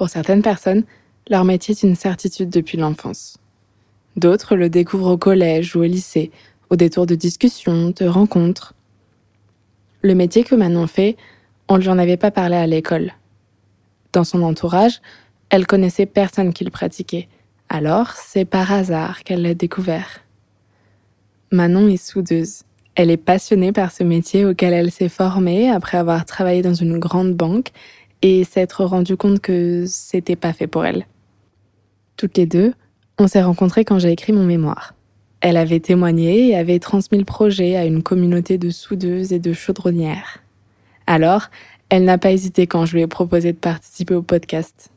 Pour certaines personnes, leur métier est une certitude depuis l'enfance. D'autres le découvrent au collège ou au lycée, au détour de discussions, de rencontres. Le métier que Manon fait, on ne lui en avait pas parlé à l'école. Dans son entourage, elle connaissait personne qui le pratiquait. Alors, c'est par hasard qu'elle l'a découvert. Manon est soudeuse. Elle est passionnée par ce métier auquel elle s'est formée après avoir travaillé dans une grande banque et s'être rendue compte que c'était pas fait pour elle. Toutes les deux, on s'est rencontrées quand j'ai écrit mon mémoire. Elle avait témoigné et avait transmis le projet à une communauté de soudeuses et de chaudronnières. Alors, elle n'a pas hésité quand je lui ai proposé de participer au podcast.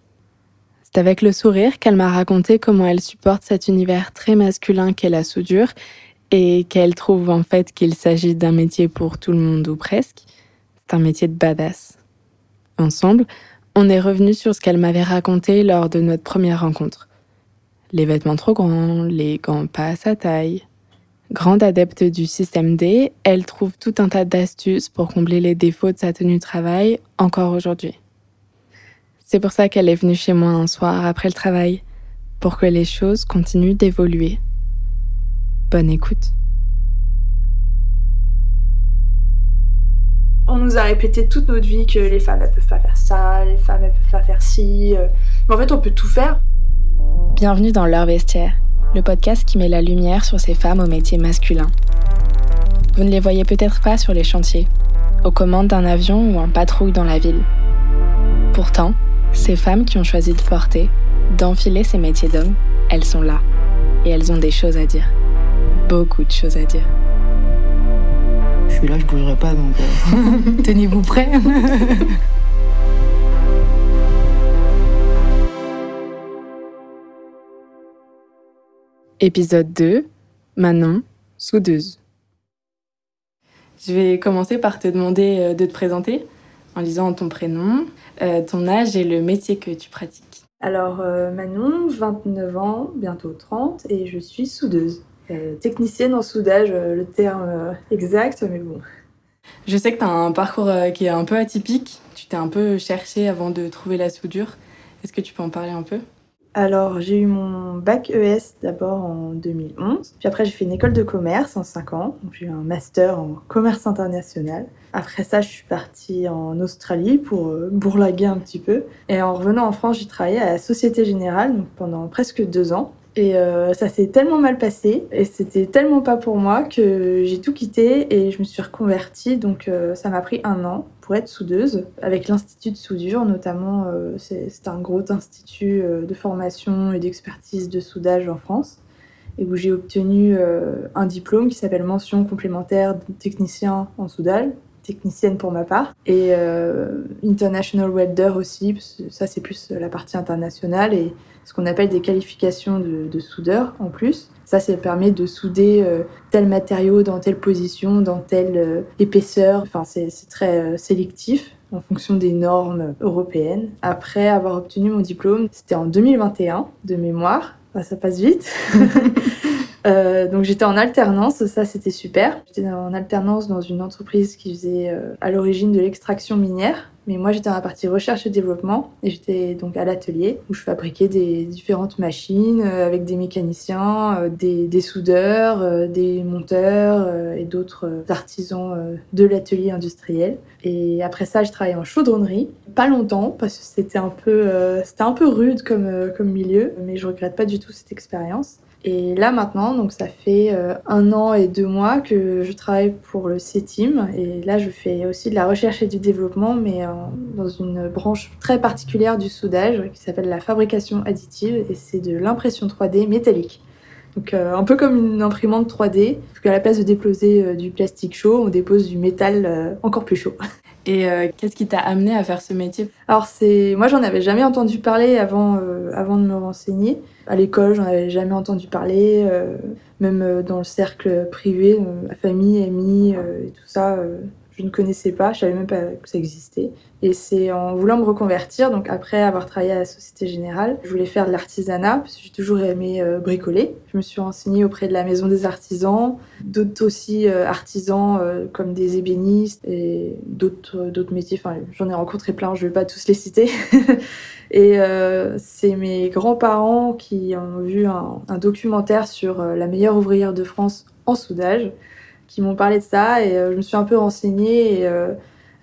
C'est avec le sourire qu'elle m'a raconté comment elle supporte cet univers très masculin qu'est la soudure et qu'elle trouve en fait qu'il s'agit d'un métier pour tout le monde ou presque. C'est un métier de badass. Ensemble, on est revenu sur ce qu'elle m'avait raconté lors de notre première rencontre les vêtements trop grands, les gants pas à sa taille. Grande adepte du système D, elle trouve tout un tas d'astuces pour combler les défauts de sa tenue de travail encore aujourd'hui. C'est pour ça qu'elle est venue chez moi un soir après le travail, pour que les choses continuent d'évoluer. Bonne écoute. On nous a répété toute notre vie que les femmes elles peuvent pas faire ça, les femmes elles peuvent pas faire ci. Euh. Mais en fait, on peut tout faire. Bienvenue dans Leur Vestiaire, le podcast qui met la lumière sur ces femmes au métier masculin. Vous ne les voyez peut-être pas sur les chantiers, aux commandes d'un avion ou en patrouille dans la ville. Pourtant, ces femmes qui ont choisi de porter, d'enfiler ces métiers d'hommes, elles sont là. Et elles ont des choses à dire. Beaucoup de choses à dire. Je suis là, je bougerai pas, donc euh, tenez-vous prêts. Épisode 2, Manon, soudeuse. Je vais commencer par te demander euh, de te présenter en disant ton prénom, euh, ton âge et le métier que tu pratiques. Alors Manon, 29 ans, bientôt 30, et je suis soudeuse. Technicienne en soudage, le terme exact, mais bon. Je sais que tu as un parcours qui est un peu atypique. Tu t'es un peu cherché avant de trouver la soudure. Est-ce que tu peux en parler un peu? Alors, j'ai eu mon bac ES d'abord en 2011. Puis après, j'ai fait une école de commerce en 5 ans. Donc, j'ai eu un master en commerce international. Après ça, je suis partie en Australie pour euh, bourlaguer un petit peu. Et en revenant en France, j'ai travaillé à la Société Générale donc pendant presque deux ans. Et euh, ça s'est tellement mal passé et c'était tellement pas pour moi que j'ai tout quitté et je me suis reconvertie. Donc euh, ça m'a pris un an pour être soudeuse avec l'Institut de soudure notamment. Euh, c'est un gros institut de formation et d'expertise de soudage en France et où j'ai obtenu un diplôme qui s'appelle mention complémentaire technicien en soudage technicienne pour ma part, et euh, International Welder aussi, ça c'est plus la partie internationale, et ce qu'on appelle des qualifications de, soudeur en plus. Ça, ça permet de souder euh, tel matériau dans telle position, dans telle euh, épaisseur. Enfin, c'est très sélectif en fonction des normes européennes. Après avoir obtenu mon diplôme, c'était en 2021 de mémoire. ça passe vite. Euh, donc j'étais en alternance, ça c'était super. J'étais en alternance dans une entreprise qui faisait euh, à l'origine de l'extraction minière, mais moi j'étais dans la partie recherche et développement et j'étais donc à l'atelier où je fabriquais des différentes machines euh, avec des mécaniciens, des, des, soudeurs, des monteurs et d'autres artisans de l'atelier industriel. Et après ça, je travaillais en chaudronnerie, pas longtemps parce que c'était un peu c'était un peu rude comme comme milieu, mais je regrette pas du tout cette expérience. Et là maintenant, donc ça fait euh, un an et deux mois que je travaille pour le CETIM. Et là, je fais aussi de la recherche et du développement, mais euh, dans une branche très particulière du soudage qui s'appelle la fabrication additive. Et c'est de l'impression 3D métallique. Donc euh, un peu comme une imprimante 3D, parce qu'à la place de déposer du plastique chaud, on dépose du métal encore plus chaud. Et qu'est-ce qui t'a amené à faire ce métier? Alors c'est, moi j'en avais jamais entendu parler avant, avant de me renseigner. À l'école, j'en avais jamais entendu parler, euh, même euh, dans le cercle privé, euh, ma famille, amis et tout ça. Je ne connaissais pas, je savais même pas que ça existait. Et c'est en voulant me reconvertir, donc après avoir travaillé à la Société Générale, je voulais faire de l'artisanat, parce que j'ai toujours aimé euh, bricoler. Je me suis renseignée auprès de la Maison des Artisans, d'autres aussi euh, artisans euh, comme des ébénistes et d'autres d'autres métiers. Enfin, j'en ai rencontré plein, je ne vais pas tous les citer. et c'est mes grands-parents qui ont vu un documentaire sur la meilleure ouvrière de France en soudage, qui m'ont parlé de ça, et je me suis un peu renseignée. Et,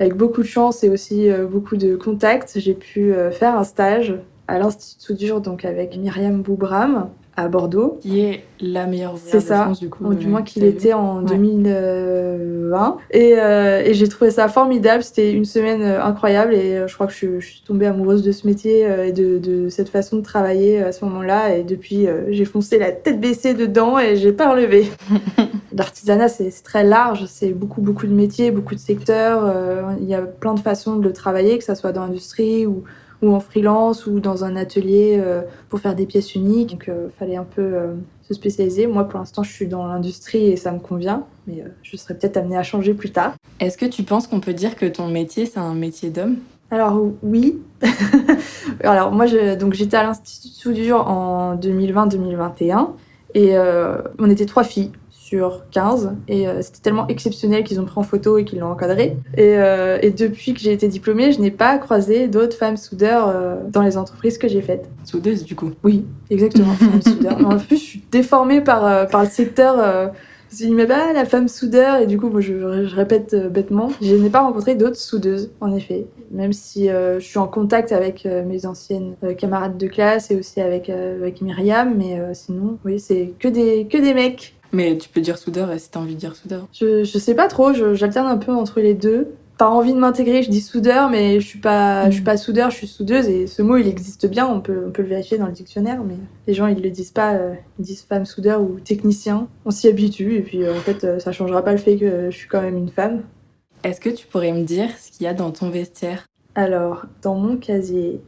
avec beaucoup de chance et aussi euh, beaucoup de contacts, j'ai pu euh, faire un stage à l'Institut soudure, donc avec Myriam Boubram à Bordeaux. Qui est la meilleure ouvrière de ça. France du coup. Ou du moins qu'il était en 2020. Et, euh, et j'ai trouvé ça formidable. C'était une semaine incroyable et je crois que je, je suis tombée amoureuse de ce métier et de, de, cette façon de travailler à ce moment-là. Et depuis, j'ai foncé la tête baissée dedans et j'ai pas relevé. L'artisanat, c'est très large, c'est beaucoup, beaucoup de métiers, beaucoup de secteurs. Euh, il y a plein de façons de le travailler, que ce soit dans l'industrie ou, ou, en freelance ou dans un atelier euh, pour faire des pièces uniques. Donc, il euh, fallait un peu se spécialiser. Moi, pour l'instant, je suis dans l'industrie et ça me convient, mais je serais peut-être amenée à changer plus tard. Est-ce que tu penses qu'on peut dire que ton métier, c'est un métier d'homme? Alors oui. Alors moi, je, donc j'étais à l'Institut de soudure en 2020-2021 et on était trois filles sur 15 et euh, c'était tellement exceptionnel qu'ils ont pris en photo et qu'ils l'ont encadré. Et, euh, et, depuis que j'ai été diplômée, je n'ai pas croisé d'autres femmes soudeurs euh, dans les entreprises que j'ai faites. Soudeuse du coup Oui, exactement, femme soudeur. En plus, je suis déformée par, par le secteur. Il m'a pas la femme soudeur et du coup moi, je, je, répète bêtement, je n'ai pas rencontré d'autres soudeuses en effet. Même si je suis en contact avec mes anciennes camarades de classe et aussi avec avec Myriam, mais sinon oui c'est que des que des mecs. Mais tu peux dire soudeur si t'as envie de dire soudeur. Je, je sais pas trop, j'alterne un peu entre les deux. Par envie de m'intégrer, je dis soudeur, mais je suis pas, je suis pas soudeur, je suis soudeuse. Et ce mot, il existe bien, on peut, on peut le vérifier dans le dictionnaire, mais les gens, ils le disent pas, euh, ils disent femme soudeur ou technicien. On s'y habitue, et puis euh, en fait, euh, ça changera pas le fait que je suis quand même une femme. Est-ce que tu pourrais me dire ce qu'il y a dans ton vestiaire? Alors, dans mon casier,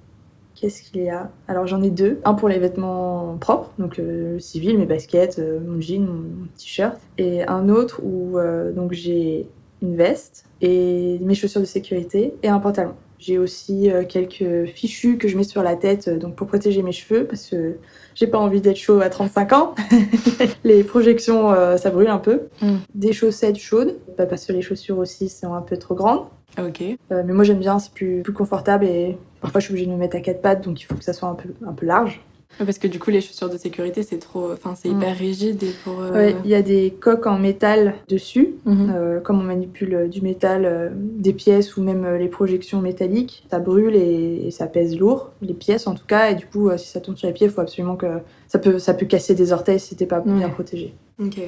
Qu'est-ce qu'il y a? Alors j'en ai deux. Un pour les vêtements propres, donc euh, civil, mes baskets, euh, mon jean, mon t-shirt. Et un autre où euh, donc j'ai une veste et mes chaussures de sécurité et un pantalon. J'ai aussi quelques fichus que je mets sur la tête donc pour protéger mes cheveux parce que j'ai pas envie d'être chaud à 35 ans. les projections, ça brûle un peu. Mm. Des chaussettes chaudes, pas parce que les chaussures aussi sont un peu trop grandes. Ok. mais moi j'aime bien, c'est plus, plus confortable et Parfois, je suis obligée de me mettre à quatre pattes, donc il faut que ça soit un peu, un peu large. Parce que du coup, les chaussures de sécurité, c'est trop, enfin, c'est hyper mm. rigide et pour. Euh, ouais, il y a des coques en métal dessus, mhm. euh, comme on manipule euh, du métal, des pièces ou même les projections métalliques, ça brûle et, ça pèse lourd, les pièces en tout cas, et du coup, si ça tombe sur les pieds, il faut absolument que ça peut, ça peut casser des orteils si t'es pas bien protégé. Ok.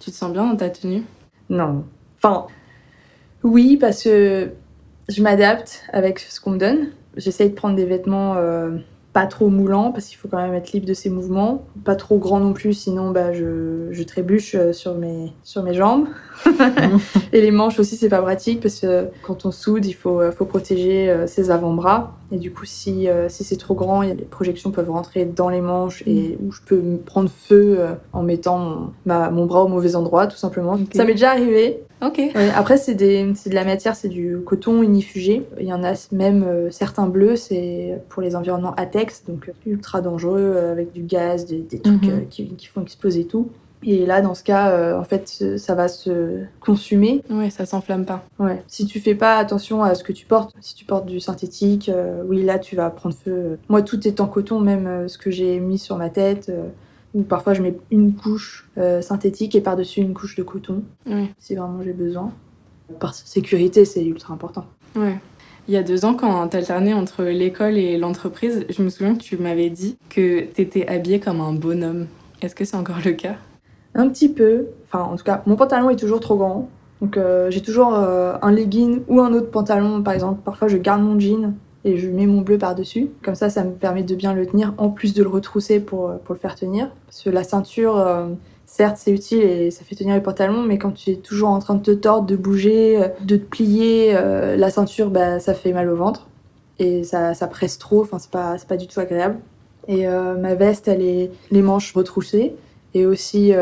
Tu te sens bien dans ta tenue? Non. Enfin, oui, parce que je m'adapte avec ce qu'on me donne. J'essaye de prendre des vêtements pas trop moulants parce qu'il faut quand même être libre de ses mouvements. Pas trop grands non plus, sinon bah, je, je trébuche euh, sur mes, sur mes jambes. et les manches aussi, c'est pas pratique parce que quand on soude, il faut, faut protéger euh, ses avant-bras. Et du coup, si, si c'est trop grand, les projections peuvent rentrer dans les manches et mm. où je peux me prendre feu en mettant mon, ma, mon bras au mauvais endroit, tout simplement. Ça m'est déjà arrivé. Ok. après, c'est de la matière, c'est du coton unifugé. Il y en a même euh, certains bleus, c'est pour les environnements ATEX, donc euh, ultra dangereux, euh, avec du gaz, des, trucs mhm. qui, qui, font exploser tout. Et là, dans ce cas, en fait, ça va se consumer. Oui, ça s'enflamme pas. Ouais. Si tu fais pas attention à ce que tu portes, si tu portes du synthétique, oui, là, tu vas prendre feu. Moi, tout est en coton, même ce que j'ai mis sur ma tête ou parfois je mets une couche euh, synthétique et par-dessus une couche de coton, si vraiment j'ai besoin. Par sécurité, c'est ultra important. Ouais. Il y a deux ans, quand t'alternais entre l'école et l'entreprise, je me souviens que tu m'avais dit que t'étais habillée comme un bonhomme. Est-ce que c'est encore le cas? Un petit peu. Enfin, en tout cas, mon pantalon est toujours trop grand. Donc euh, j'ai toujours euh, un legging ou un autre pantalon. Par exemple, parfois je garde mon jean et je mets mon bleu par-dessus. Comme ça, ça me permet de bien le tenir, en plus de le retrousser pour, pour le faire tenir. Parce que la ceinture, euh, certes, c'est utile et ça fait tenir les pantalons, mais quand tu es toujours en train de te tordre, de bouger, euh, de te plier, euh, la ceinture, bah, ça fait mal au ventre. Et ça, ça presse trop, enfin, c'est pas, pas du tout agréable. Et ma veste, elle est les manches retroussées. Et aussi,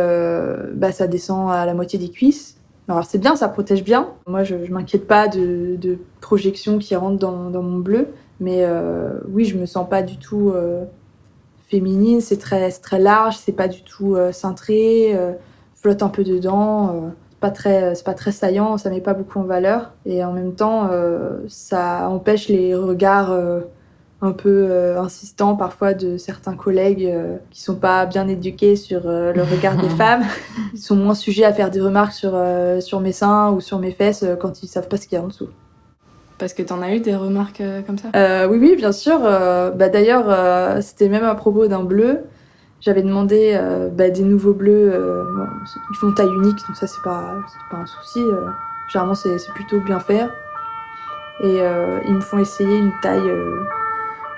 bah, ça descend à la moitié des cuisses. Alors c'est bien, ça protège bien. Moi, je, je m'inquiète pas de, projections qui rentrent dans, mon bleu, mais euh, oui, je me sens pas du tout euh, féminine. C'est très, large, c'est pas du tout euh, cintré, flotte un peu dedans. pas très, c'est pas très saillant, ça met pas beaucoup en valeur. Et en même temps, ça empêche les regards un peu euh, insistants parfois de certains collègues euh, qui sont pas bien éduqués sur euh, le regard des femmes. Ils sont moins sujets à faire des remarques sur, euh, sur mes seins ou sur mes fesses quand ils savent pas ce qu'il y a en dessous. Parce que t'en as eu des remarques comme ça? Oui, oui, bien sûr. Bah, D'ailleurs, c'était même à propos d'un bleu. J'avais demandé bah, des nouveaux bleus. bon, ils font taille unique, donc ça, c'est pas, pas un souci. généralement, c'est plutôt bien fait. Et ils me font essayer une taille,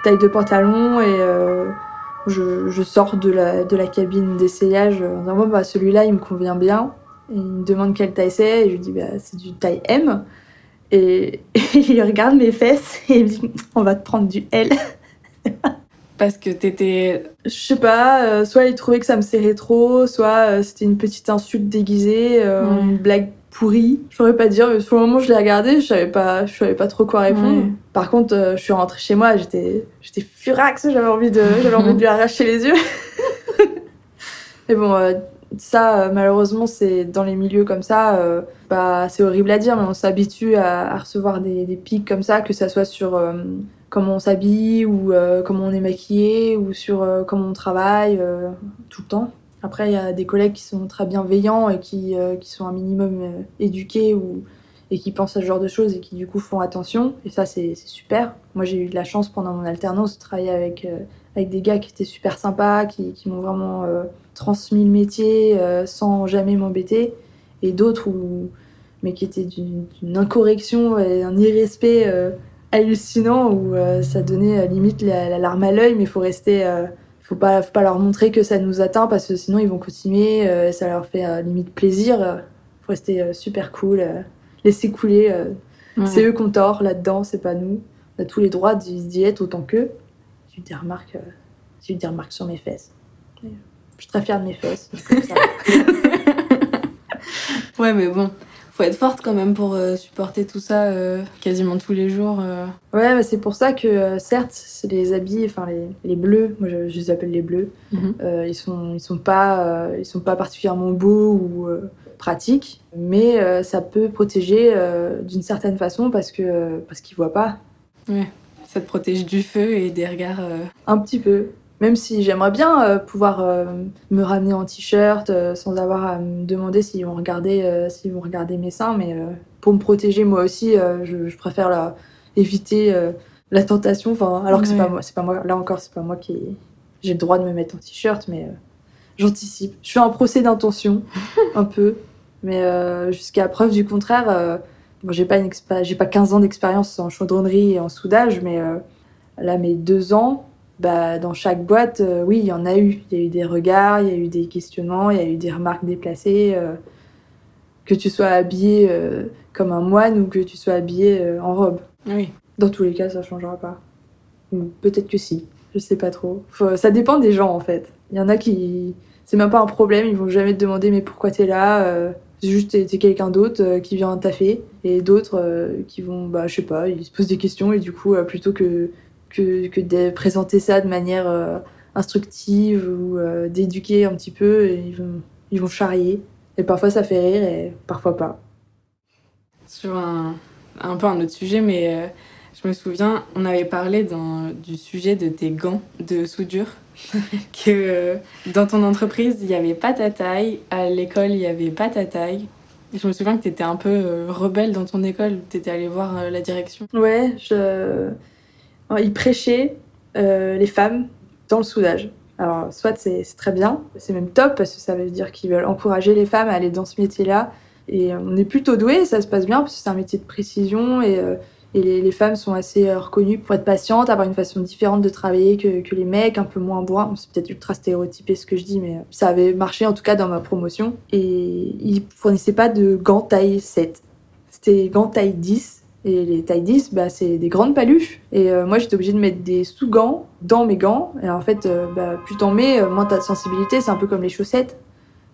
taille de pantalon. Et euh, je, je sors de la, de la cabine d'essayage en disant bon, bah, celui-là, il me convient bien. Et il me demande quelle taille c'est. Et je lui dis bah, c'est du taille M. Et, il regarde mes fesses et il me dit on va te prendre du L. Parce que t'étais. Je sais pas, euh, soit il trouvait que ça me serrait trop, soit euh, c'était une petite insulte déguisée, euh, une blague pourrie. Je pourrais pas dire, mais sur le moment je l'ai regardé, je savais pas, je savais pas trop quoi répondre. Ouais. Par contre, euh, je suis rentrée chez moi, j'étais, j'étais furax, j'avais envie de, j'avais envie de lui arracher les yeux. mais bon, euh, ça, euh, malheureusement, c'est dans les milieux comme ça, bah, c'est horrible à dire, mais on s'habitue à, à recevoir des, des pics comme ça, que ça soit sur comment on s'habille ou comment on est maquillé ou sur comment on travaille tout le temps. Après, il y a des collègues qui sont très bienveillants et qui, euh, qui sont un minimum euh, éduqués ou, et qui pensent à ce genre de choses et qui du coup font attention. Et ça, c'est super. Moi, j'ai eu de la chance pendant mon alternance de travailler avec, euh, avec des gars qui étaient super sympas, qui, qui m'ont vraiment transmis le métier sans jamais m'embêter. Et d'autres mais qui étaient d'une incorrection et un irrespect hallucinant où ça donnait limite la, la larme à l'œil, mais il faut rester. Faut pas, faut pas leur montrer que ça nous atteint parce que sinon ils vont continuer, euh, ça leur fait euh, limite plaisir. euh, faut rester euh, super cool, euh, laisser couler. Ouais. C'est eux qu'on tort là-dedans, c'est pas nous. On a tous les droits d'y être autant qu'eux. J'ai eu des remarques, j'ai eu des remarques sur mes fesses. Je suis très fière de mes fesses. Ouais, mais bon, faut être forte quand même pour euh, supporter tout ça euh, quasiment tous les jours. euh. Ouais, bah, c'est pour ça que certes, c'est les habits, enfin les, les bleus, moi je, je les appelle les bleus, Mhm. ils sont ils sont pas ils sont pas particulièrement beaux ou pratiques, mais ça peut protéger d'une certaine façon parce que parce qu'ils voient pas Ça te protège du feu et des regards. un petit peu. Même si j'aimerais bien euh, pouvoir euh, me ramener en t-shirt euh, sans avoir à me demander s'ils vont regarder s'ils vont regarder mes seins, mais pour me protéger moi aussi, je, je préfère la, éviter la tentation. Enfin, alors que c'est pas moi, c'est pas moi. Là encore, c'est pas moi qui j'ai le droit de me mettre en t-shirt, mais j'anticipe. Je fais un procès d'intention un peu, mais jusqu'à preuve du contraire. bon, j'ai pas une expé- j'ai pas 15 ans d'expérience en chaudronnerie et en soudage, mais euh, là mes deux ans bah, dans chaque boîte, euh, oui, il y en a eu. Il y a eu des regards, il y a eu des questionnements, il y a eu des remarques déplacées. euh, que tu sois habillé euh, comme un moine ou que tu sois habillé en robe. Oui. Dans tous les cas, ça changera pas. Peut-être que si. Je sais pas trop. Faut- ça dépend des gens en fait. Il y en a qui. C'est même pas un problème, ils vont jamais te demander mais pourquoi t'es là C'est juste t'es t'es quelqu'un d'autre qui vient taffer. Et d'autres qui vont, bah je sais pas, ils se posent des questions et du coup, plutôt que, que, que de présenter ça de manière euh, instructive ou euh, d'éduquer un petit peu, et ils, vont, ils vont charrier. Et parfois ça fait rire et parfois pas. Sur un, un peu un autre sujet, mais euh, je me souviens, on avait parlé dans, du sujet de tes gants de soudure. que dans ton entreprise, il n'y avait pas ta taille, à l'école, il n'y avait pas ta taille. Je me souviens que tu étais un peu rebelle dans ton école, tu étais allée voir la direction. Ouais, je... ils prêchaient euh, les femmes dans le soudage. Alors, soit c'est très bien, c'est même top parce que ça veut dire qu'ils veulent encourager les femmes à aller dans ce métier-là. Et on est plutôt doués, ça se passe bien parce que c'est un métier de précision et, euh, les, femmes sont assez euh, reconnues pour être patientes, avoir une façon différente de travailler que, les mecs, un peu moins bourrin. C'est peut-être ultra stéréotypé ce que je dis, mais euh, ça avait marché en tout cas dans ma promotion. Et ils fournissaient pas de gants taille 7. C'était gants taille 10 et les tailles 10, bah, c'est des grandes paluches. Et euh, moi, j'étais obligée de mettre des sous-gants dans mes gants. Et en fait, euh, bah, plus t'en mets, euh, moins t'as de sensibilité. C'est un peu comme les chaussettes.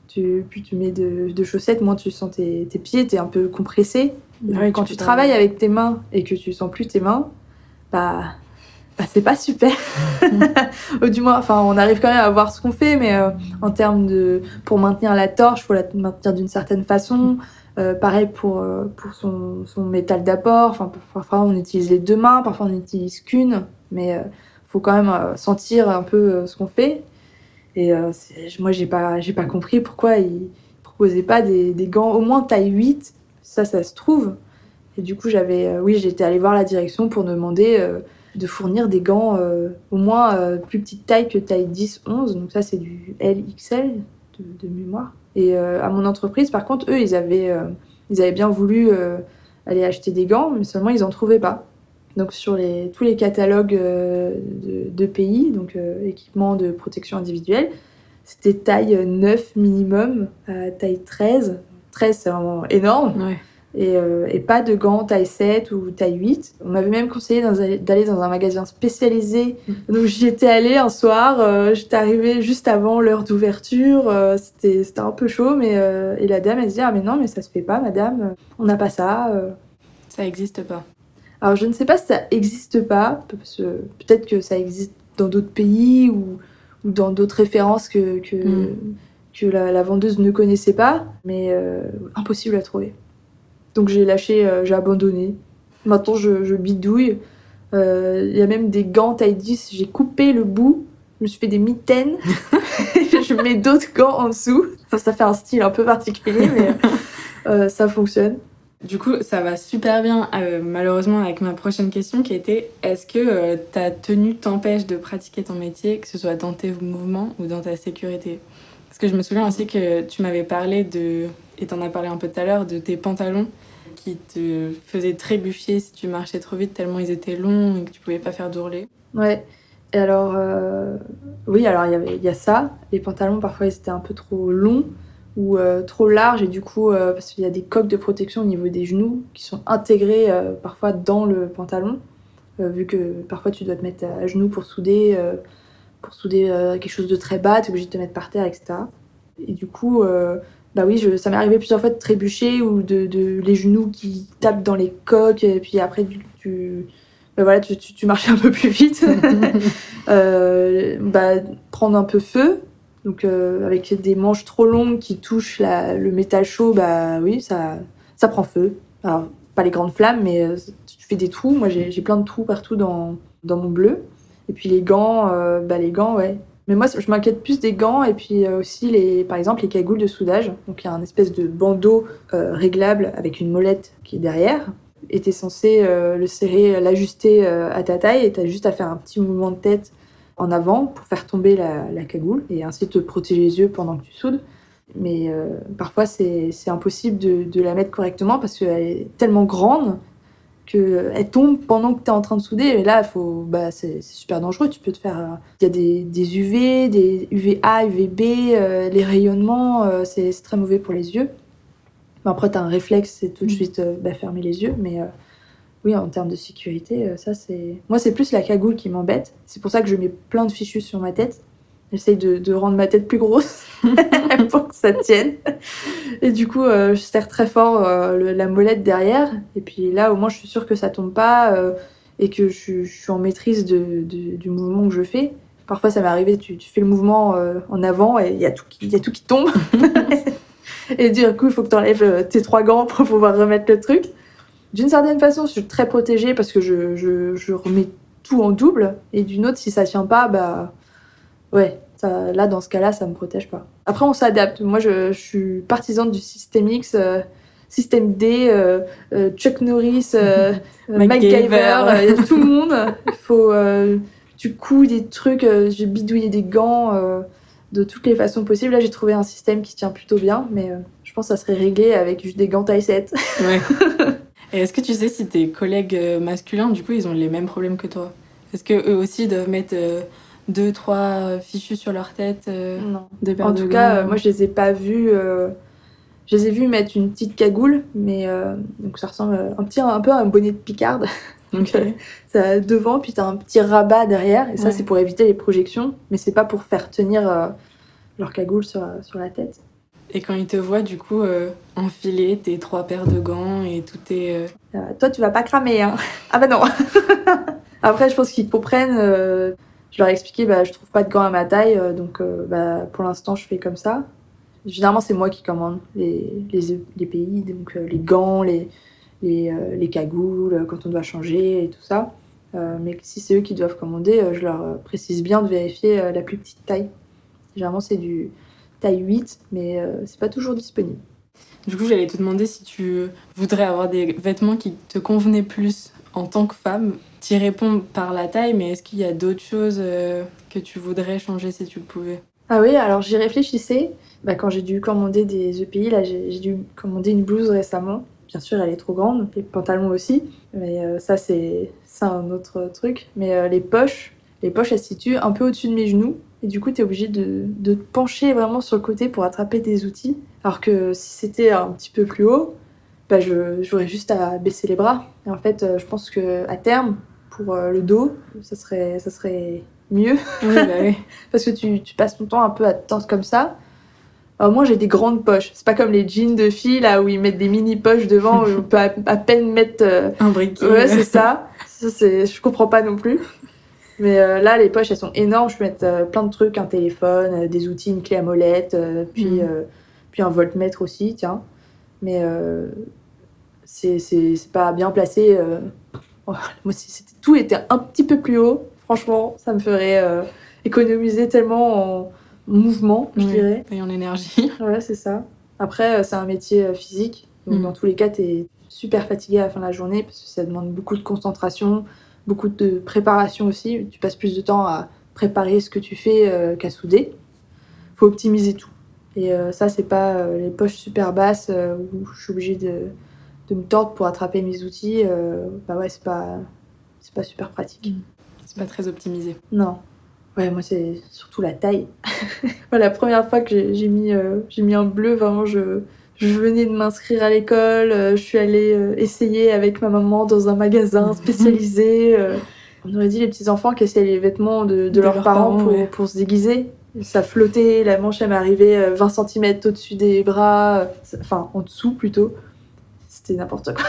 tu, plus tu mets de, de chaussettes, moins tu sens tes, tes pieds, t'es un peu compressé. Ouais, Quand tu travailles avec tes mains et que tu sens plus tes mains, bah, bah c'est pas super. Ou du moins, enfin, on arrive quand même à voir ce qu'on fait, mais euh, en termes de, pour maintenir la torche, faut la maintenir d'une certaine façon. Euh, pareil pour, euh, pour son, son métal d'apport. Enfin, parfois on utilise les deux mains, parfois on n'utilise qu'une, mais euh, faut quand même sentir un peu ce qu'on fait. Et moi, j'ai pas, j'ai pas compris pourquoi ils proposaient pas des, des gants au moins taille 8. Ça, ça se trouve. Et du coup, j'avais, oui, j'étais allée voir la direction pour demander de fournir des gants au moins plus petite taille que taille 10-11. Donc ça, c'est du LXL de mémoire. Et euh, à mon entreprise, par contre, eux, ils avaient, euh, ils avaient bien voulu euh, aller acheter des gants, mais seulement ils en trouvaient pas. Donc sur les, tous les catalogues de, pays, donc équipements de protection individuelle, c'était taille 9 minimum, à taille 13. 13, c'est vraiment énorme. Ouais. Et, euh, et pas de gants taille 7 ou taille 8. On m'avait même conseillé d'aller dans un magasin spécialisé. Donc j'y étais allée un soir, euh, j'étais arrivée juste avant l'heure d'ouverture, euh, c'était un peu chaud, mais et la dame elle dit ah mais non mais ça se fait pas madame, on n'a pas ça. Ça existe pas. Alors je ne sais pas si ça existe pas, parce que peut-être que ça existe dans d'autres pays ou, ou dans d'autres références que, que, Mm. que la, la vendeuse ne connaissait pas, mais impossible à trouver. Donc j'ai lâché, euh, j'ai abandonné. Maintenant je, bidouille. Euh, Il y a même des gants taille 10, j'ai coupé le bout, je me suis fait des mitaines, je mets d'autres gants en dessous. Ça fait un style un peu particulier, mais euh, ça fonctionne. Du coup, ça va super bien, malheureusement, avec ma prochaine question qui était est-ce que ta tenue t'empêche de pratiquer ton métier, que ce soit dans tes mouvements ou dans ta sécurité? Parce que je me souviens aussi que tu m'avais parlé de, et t'en as parlé un peu tout à l'heure, de tes pantalons qui te faisaient trébucher si tu marchais trop vite tellement ils étaient longs et que tu pouvais pas faire d'ourler. Ouais. Et alors, euh, oui, alors il y y, a ça. Les pantalons, parfois, ils étaient un peu trop longs ou euh, trop larges. Et du coup, euh, parce qu'il y a des coques de protection au niveau des genoux qui sont intégrées parfois dans le pantalon. vu que parfois, tu dois te mettre à genoux pour souder, pour souder euh, quelque chose de très bas, tu es obligé de te mettre par terre, etc. Et du coup, euh, bah oui, je, ça m'est arrivé plusieurs fois de trébucher ou de, de les genoux qui tapent dans les coques. Et puis après, tu, tu, bah voilà, tu, tu, tu marches un peu plus vite. Euh, bah, prendre un peu feu. Donc avec des manches trop longues qui touchent la- le métal chaud, bah oui, ça, ça prend feu. Alors pas les grandes flammes, mais tu fais des trous. Moi j'ai j'ai plein de trous partout dans, dans mon bleu. Et puis les gants, euh, bah les gants, ouais. Mais moi je m'inquiète plus des gants et puis euh, aussi les, par exemple les cagoules de soudage. Donc il y a un espèce de bandeau euh, réglable avec une molette qui est derrière. Et t'es censé euh, le serrer, l'ajuster à ta taille et t'as juste à faire un petit mouvement de tête en avant pour faire tomber la, cagoule et ainsi te protéger les yeux pendant que tu soudes. Mais parfois, c'est impossible de la mettre correctement parce qu'elle est tellement grande qu'elle tombe pendant que tu es en train de souder. Et là, faut, bah, c'est super dangereux. Tu peux te faire. euh, Il y a des, des UV, des UVA, UVB, euh, les rayonnements, euh, c'est très mauvais pour les yeux. Mais après, tu as un réflexe, c'est tout de Mm. suite euh, bah, fermer les yeux. Mais euh, oui, en termes de sécurité, euh, ça c'est. Moi, c'est plus la cagoule qui m'embête. C'est pour ça que je mets plein de fichus sur ma tête. J'essaye de, de rendre ma tête plus grosse pour que ça tienne. Et du coup, euh, je serre très fort euh, le- la molette derrière. Et puis là, au moins, je suis sûre que ça tombe pas euh, et que je, suis- je suis en maîtrise de, de- du mouvement que je fais. Parfois, ça m'est arrivé, tu, tu fais le mouvement en avant et il y, a tout qui- y a tout qui tombe. et du coup, il faut que tu enlèves tes trois gants pour pouvoir remettre le truc. D'une certaine façon, je suis très protégée parce que je, je, je remets tout en double. Et d'une autre, si ça tient pas, bah ouais, ça, là, dans ce cas-là, ça me protège pas. Après, on s'adapte. Moi, je, je suis partisane du système X, euh, système D, euh, euh, Chuck Norris, MacGyver. Tout le monde. Il faut, tu couds des trucs, j'ai bidouillé des gants de toutes les façons possibles. Là, j'ai trouvé un système qui tient plutôt bien, mais je pense que ça serait réglé avec juste des gants taille 7. Ouais. Et est-ce que tu sais si tes collègues masculins, du coup, ils ont les mêmes problèmes que toi? Est-ce que eux aussi doivent mettre deux, trois fichus sur leur tête euh, Non. En tout cas, euh, moi, je les ai pas vus. euh, je les ai vus mettre une petite cagoule, mais euh, donc ça ressemble euh, un petit, un peu à un bonnet de picarde. Ok. Ça a devant, puis t'as un petit rabat derrière, et ça, Ouais. c'est pour éviter les projections, mais c'est pas pour faire tenir euh, leur cagoule sur, sur la tête. Et quand ils te voient, du coup, euh, enfiler tes trois paires de gants et tout est. euh, Euh, toi, tu vas pas cramer, hein Ah bah non Après, je pense qu'ils comprennent. Je leur ai expliqué, bah, je trouve pas de gants à ma taille, euh, donc euh, bah, pour l'instant, je fais comme ça. Généralement, c'est moi qui commande les, pays, donc euh, les gants, les, les, les cagoules, quand on doit changer et tout ça. Mais si c'est eux qui doivent commander, je leur précise bien de vérifier la plus petite taille. Généralement, c'est du taille 8, mais c'est pas toujours disponible. Du coup, j'allais te demander si tu voudrais avoir des vêtements qui te convenaient plus en tant que femme. Tu réponds par la taille, mais est-ce qu'il y a d'autres choses euh, que tu voudrais changer si tu le pouvais? Ah oui, alors j'y réfléchissais. Bah, quand j'ai dû commander des EPI, là j'ai dû commander une blouse récemment. Bien sûr, elle est trop grande, les pantalons aussi, mais euh, ça c'est un autre truc. Mais euh, les poches, les poches elles se situent un peu au-dessus de mes genoux, et du coup t'es obligé de, de te pencher vraiment sur le côté pour attraper des outils. Alors que si c'était un petit peu plus haut, bah, je- j'aurais juste à baisser les bras. Et en fait, euh, je pense que à terme, pour euh, le dos, ça serait, ça serait mieux Oui, bah oui. parce que tu, tu passes ton temps un peu à te comme ça. Alors moi j'ai des grandes poches. C'est pas comme les jeans de filles là où ils mettent des mini poches devant où on peut à, à peine mettre. euh, Un briquet. Ouais c'est ça. ça c'est, je comprends pas non plus. Mais euh, là les poches elles sont énormes. Je peux mettre euh, plein de trucs, un téléphone, des outils, une clé à molette, puis euh, puis un voltmètre aussi tiens. Mais c'est, pas bien placé. euh. Oh, moi si tout était un petit peu plus haut. Franchement ça me ferait euh, économiser tellement en mouvement, je dirais. Et en énergie. Ouais, c'est ça. Après, euh, c'est un métier physique. Donc, Mm. dans tous les cas, tu es super fatigué à la fin de la journée parce que ça demande beaucoup de concentration, beaucoup de préparation aussi. Tu passes plus de temps à préparer ce que tu fais euh, qu'à souder. faut optimiser tout. Et ça, c'est pas les poches super basses où je suis obligée de, de me tordre pour attraper mes outils. euh, bah ouais, c'est pas, c'est pas super pratique. C'est pas très optimisé. Non. Ouais, moi, c'est surtout la taille. La première fois que j'ai mis, euh, j'ai mis un bleu, vraiment, je, je venais de m'inscrire à l'école. euh, je suis allée euh, essayer avec ma maman dans un magasin spécialisé. on aurait dit les petits-enfants qui essayaient les vêtements de, de De leurs leurs parents, parents, pour, ouais. pour se déguiser. Ça flottait, la manche, elle m'arrivait euh, 20 cm au-dessus des bras. Enfin, en dessous, plutôt. C'était n'importe quoi.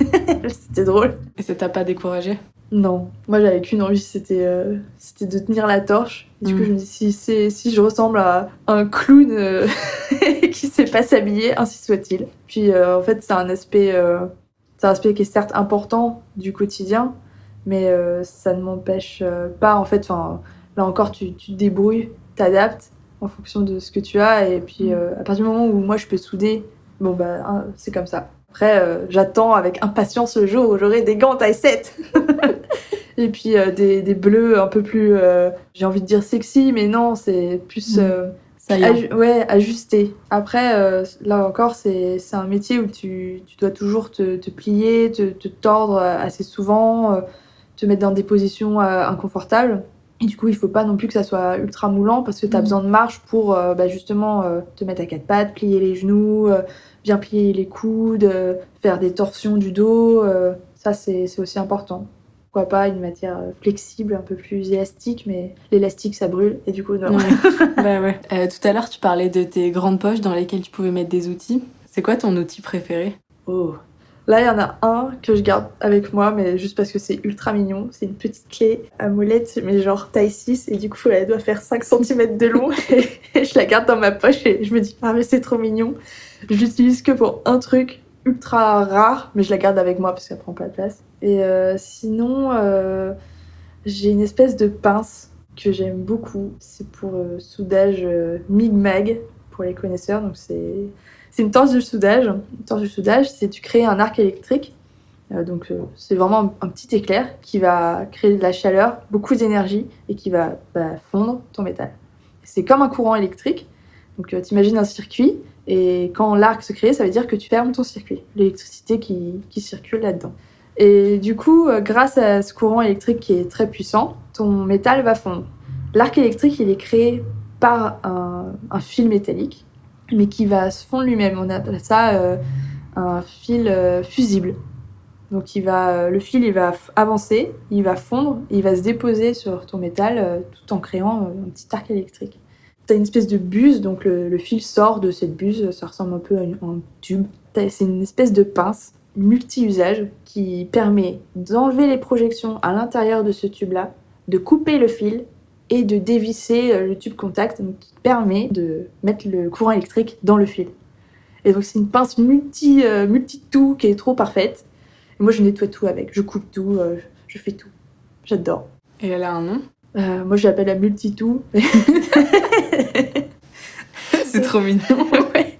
C'était drôle. Et ça t'a pas découragé? Non, moi j'avais qu'une envie, c'était euh, c'était de tenir la torche. Et du coup, Mm. je me dis si si je ressemble à un clown euh, qui sait pas s'habiller, ainsi soit-il. Puis euh, en fait, c'est un aspect euh, c'est un aspect qui est certes important du quotidien, mais ça ne m'empêche pas en fait. Là encore, tu tu te débrouilles, t'adaptes en fonction de ce que tu as, et puis Mm. euh, à partir du moment où moi je peux souder, bon bah hein, c'est comme ça. Après, euh, j'attends avec impatience le jour où j'aurai des gants taille 7. Et puis euh, des, des bleus un peu plus, euh, j'ai envie de dire sexy, mais non, c'est plus Mm. Ça aju- ouais, ajusté. Après, là encore, c'est un métier où tu, tu dois toujours te, te plier, te, te tordre assez souvent, te mettre dans des positions inconfortables. Et du coup, il faut pas non plus que ça soit ultra moulant parce que tu as Mm. besoin de marge pour bah, justement te mettre à quatre pattes, plier les genoux, bien plier les coudes, euh, faire des torsions du dos. euh, ça, c'est aussi important. Pourquoi pas une matière euh, flexible, un peu plus élastique, mais l'élastique, ça brûle. Et du coup, non. Ouais. bah ouais. Euh, tout à l'heure, tu parlais de tes grandes poches dans lesquelles tu pouvais mettre des outils. C'est quoi ton outil préféré? Oh. Là, il y en a un que je garde avec moi, mais juste parce que c'est ultra mignon. C'est une petite clé à molette, mais genre taille 6, et du coup, elle doit faire 5 cm de long. Et je la garde dans ma poche et je me dis, ah, mais c'est trop mignon. Je l'utilise que pour un truc ultra rare, mais je la garde avec moi parce qu'elle prend pas de place. Et euh, sinon, euh, j'ai une espèce de pince que j'aime beaucoup. C'est pour euh, soudage euh, Mig-Mag, pour les connaisseurs. Donc, c'est une torche de soudage. Une torche de soudage, c'est tu crées un arc électrique. Donc c'est vraiment un, un petit éclair qui va créer de la chaleur, beaucoup d'énergie et qui va bah, fondre ton métal. C'est comme un courant électrique. Donc tu imagines un circuit et quand l'arc se crée, ça veut dire que tu fermes ton circuit, l'électricité qui, circule là-dedans. Et du coup, euh, grâce à ce courant électrique qui est très puissant, ton métal va fondre. L'arc électrique, il est créé par un, fil métallique mais qui va se fondre lui-même. On appelle ça euh, un fil euh, fusible. Donc le fil il va avancer, il va fondre, il va se déposer sur ton métal tout en créant un petit arc électrique. T'as une espèce de buse, donc le, le fil sort de cette buse, ça ressemble un peu à une- un tube. C'est une espèce de pince multi-usage qui permet d'enlever les projections à l'intérieur de ce tube-là, de couper le fil et de dévisser euh, le tube contact, donc qui permet de mettre le courant électrique dans le fil. Et donc c'est une pince multi, euh, multi-tout qui est trop parfaite. Et moi je nettoie tout avec, je coupe tout, euh, je fais tout. J'adore. Et elle a un nom? Euh, moi je l'appelle la multi-tout. C'est trop mignon. ouais.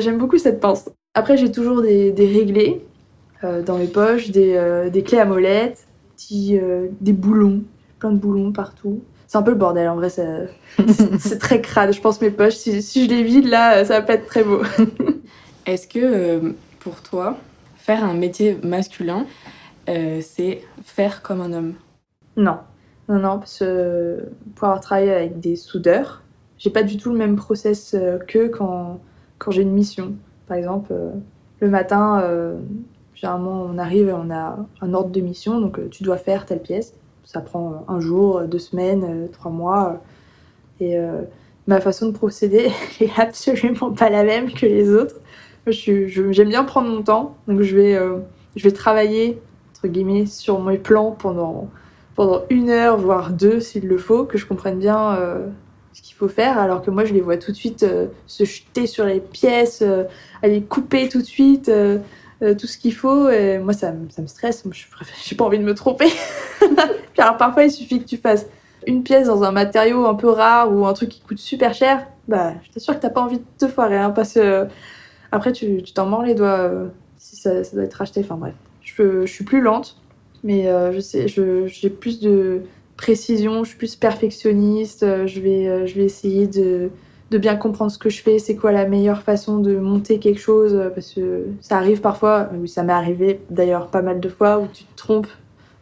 J'aime beaucoup cette pince. Après, j'ai toujours des, des réglés euh, dans mes poches, des, euh, des clés à molette, petits, euh, des boulons, plein de boulons partout. C'est un peu le bordel, en vrai, c'est très crade, je pense, mes poches. Si, si je les vide, là, ça va pas être très beau. Est-ce que pour toi, faire un métier masculin, c'est faire comme un homme? Non, non, non, parce que pour avoir travaillé avec des soudeurs, j'ai pas du tout le même process euh, qu'eux quand, quand j'ai une mission. Par exemple, euh, le matin, euh, généralement, on arrive et on a un ordre de mission, donc euh, tu dois faire telle pièce. Ça prend euh, un jour, euh, deux semaines, euh, trois mois. euh, et euh, ma façon de procéder est absolument pas la même que les autres. J'aime bien prendre mon temps, donc je vais, euh, je vais travailler, entre guillemets, sur mes plans pendant pendant une heure, voire deux s'il le faut, que je comprenne bien euh, ce qu'il faut faire, alors que moi je les vois tout de suite euh, se jeter sur les pièces, euh, aller couper tout de suite tout ce qu'il faut. Et moi ça, me- ça me stresse, je j'ai pas envie de me tromper. Alors parfois il suffit que tu fasses une pièce dans un matériau un peu rare ou un truc qui coûte super cher, bah je t'assure que t'as pas envie de te foirer, hein, parce que après tu t'en mords les doigts si ça, doit être acheté, enfin bref. Je suis plus lente, mais euh, je sais, je- j'ai plus de précision, je suis plus perfectionniste, euh, je vais, euh, je vais essayer de, de bien comprendre ce que je fais, c'est quoi la meilleure façon de monter quelque chose, parce que ça arrive parfois, oui ça m'est arrivé d'ailleurs pas mal de fois, où tu te trompes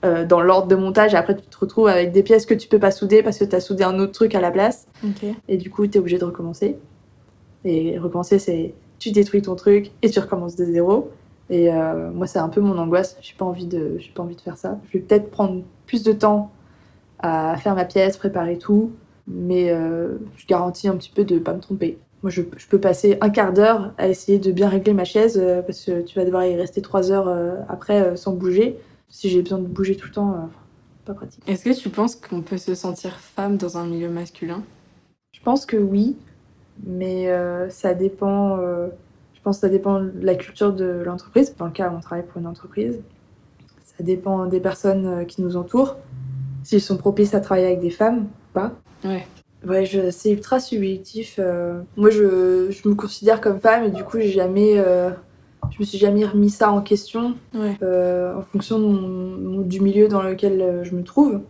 euh, dans l'ordre de montage et après tu te retrouves avec des pièces que tu peux pas souder parce que tu as soudé un autre truc à la place, et du coup tu es obligé de recommencer. Et recommencer c'est tu détruis ton truc et tu recommences de zéro. Et euh, moi, c'est un peu mon angoisse. J'ai pas envie de, pas envie de faire ça. Je vais peut-être prendre plus de temps à faire ma pièce, préparer tout, mais euh, je garantis un petit peu de pas me tromper. Moi, je, je peux passer un quart d'heure à essayer de bien régler ma chaise euh, parce que tu vas devoir y rester trois heures après sans bouger. Si j'ai besoin de bouger tout le temps, pas pratique. Est-ce que tu penses qu'on peut se sentir femme dans un milieu masculin? Je pense que oui, mais ça dépend. Pense que ça dépend de la culture de l'entreprise. Dans le cas où on travaille pour une entreprise, ça dépend des personnes euh, qui nous entourent. S'ils sont propices à travailler avec des femmes ou pas. Ouais. Ouais, c'est ultra subjectif. euh. Moi, je, je me considère comme femme et du coup, j'ai jamais, euh, je me suis jamais remis ça en question Ouais. euh, en fonction de mon- mon- du milieu dans lequel je me trouve.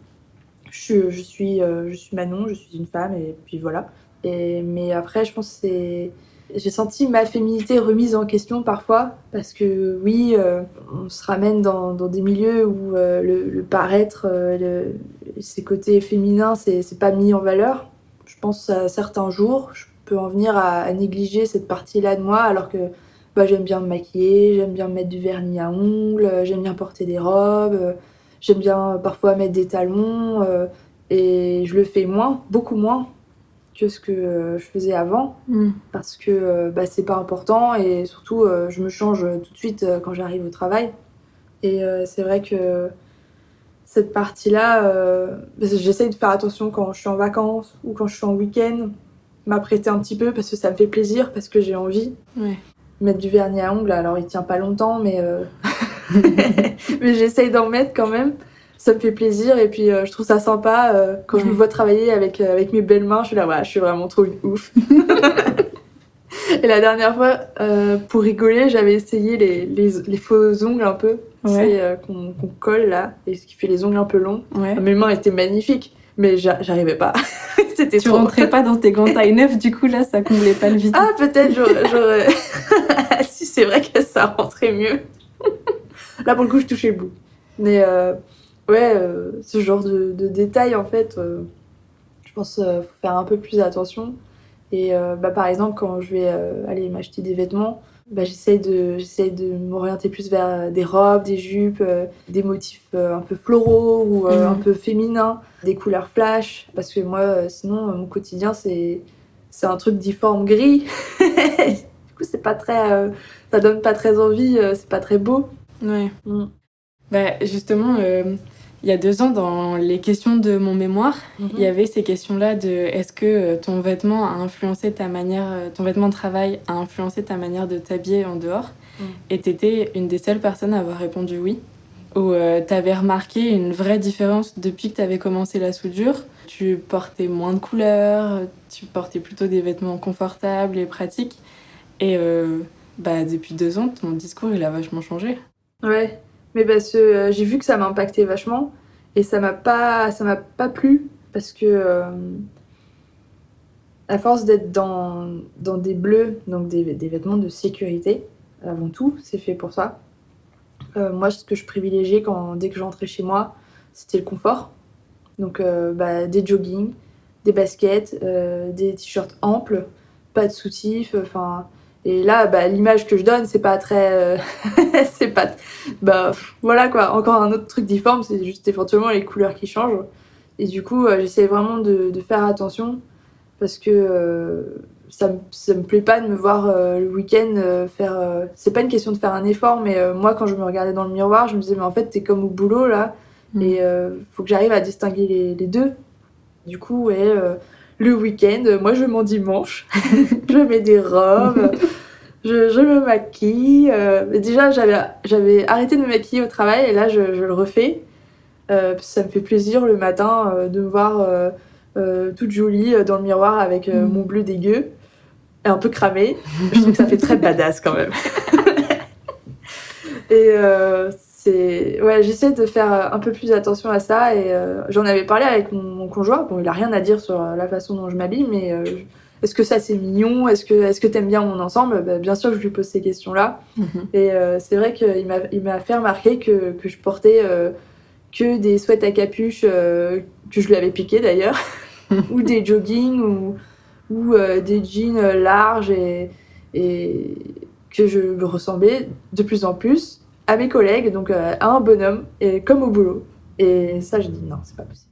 Je, suis- je, suis, je suis Manon, je suis une femme, et puis voilà. Et, mais après, je pense que c'est. J'ai senti ma féminité remise en question parfois, parce que oui, euh, on se ramène dans, des milieux où euh, le, paraître, euh, ces côtés féminins, c'est pas mis en valeur. Je pense à certains jours, je peux en venir à, à négliger cette partie-là de moi, alors que bah, j'aime bien me maquiller, j'aime bien mettre du vernis à ongles, euh, j'aime bien porter des robes, j'aime bien parfois mettre des talons, et je le fais moins, beaucoup moins que ce que euh, je faisais avant, parce que euh, bah, c'est pas important, et surtout euh, je me change tout de suite quand j'arrive au travail. Et c'est vrai que cette partie-là, que j'essaye de faire attention quand je suis en vacances ou quand je suis en week-end, m'apprêter un petit peu parce que ça me fait plaisir, parce que j'ai envie Ouais. mettre du vernis à ongles. Alors, il tient pas longtemps, mais, euh, mais j'essaye d'en mettre quand même. Ça me fait plaisir et puis euh, je trouve ça sympa. euh, quand je me vois travailler avec, euh, avec mes belles mains, je suis là, ouais, je suis vraiment trop une ouf. et la dernière fois, euh, pour rigoler, j'avais essayé les, les, les faux ongles un peu, Ouais. euh, qu'on colle là, et ce qui fait les ongles un peu longs. Ouais. Mes mains étaient magnifiques, mais j'a- j'arrivais pas. C'était Tu trop. rentrais pas dans tes gants taille 9, du coup là ça comblait pas le vide. Ah, peut-être j'aurais. j'aurais- si, c'est vrai que ça rentrait mieux. Là, pour le coup, je touchais le bout. Mais euh, ouais, euh, ce genre de, de détails, en fait, euh, je pense qu'il faut faire un peu plus attention. Et euh, bah, par exemple, quand je vais euh, aller m'acheter des vêtements, bah, j'essaye de, de m'orienter plus vers des robes, des jupes, euh, des motifs euh, un peu floraux ou euh, Mhm. un peu féminins, des couleurs flash. Parce que moi, euh, sinon, euh, mon quotidien, c'est, c'est un truc difforme gris. du coup, c'est pas très, euh, ça donne pas très envie, euh, c'est pas très beau. Ouais. Mm. Bah, justement, euh, il y a deux ans, dans les questions de mon mémoire, il y avait ces questions-là de est-ce que euh, ton vêtement a influencé ta manière, euh, ton vêtement de travail a influencé ta manière de t'habiller en dehors? Mm. Et t'étais une des seules personnes à avoir répondu oui. Où euh, t'avais remarqué une vraie différence depuis que t'avais commencé la soudure? Tu portais moins de couleurs, tu portais plutôt des vêtements confortables et pratiques? Et euh, bah, depuis deux ans, ton discours il a vachement changé. Ouais, mais parce que euh, j'ai vu que ça m'a impacté vachement et ça m'a pas, ça m'a pas plu parce que euh, à force d'être dans, dans des bleus, donc des, des vêtements de sécurité, avant tout, c'est fait pour ça. Euh, moi, ce que je privilégiais quand, dès que j'entrais chez moi, c'était le confort. Donc, bah, des joggings, des baskets, des t-shirts amples, pas de soutifs, enfin. Et là, bah, l'image que je donne, c'est pas très. euh, c'est pas. Bah, voilà quoi, encore un autre truc difforme, c'est juste éventuellement les couleurs qui changent. Et du coup, euh, j'essaie vraiment de, de faire attention parce que euh, ça, me- ça me plaît pas de me voir euh, le week-end euh, faire. c'est pas une question de faire un effort, mais moi, quand je me regardais dans le miroir, je me disais, mais en fait, t'es comme au boulot là, Mm. et faut que j'arrive à distinguer les, les deux. Du coup, ouais, le week-end, moi, je m'en dimanche, je mets des robes. Je, je me maquille. euh, déjà, j'avais, arrêté de me maquiller au travail et là, je, je le refais. Euh, ça me fait plaisir le matin euh, de me voir toute jolie dans le miroir avec euh, Mm. mon bleu dégueu et un peu cramé. Je trouve que ça fait très badass quand même. et c'est. Ouais, j'essaie de faire euh, un peu plus attention à ça et euh, j'en avais parlé avec mon, mon conjoint. Bon, il a rien à dire sur euh, la façon dont je m'habille, mais. euh, est-ce que ça c'est mignon? Est-ce que est-ce que t'aimes bien mon ensemble? Bah, Bien sûr je lui pose ces questions-là. Mhm. Et euh, c'est vrai qu'il m'a, il m'a fait remarquer que, que je portais que des sweats à capuche que je lui avais piqué d'ailleurs, ou des joggings, ou, ou des jeans larges, et, et que je me ressemblais de plus en plus à mes collègues, donc euh, à un bonhomme, et comme au boulot. Et ça, je dis non, c'est pas possible.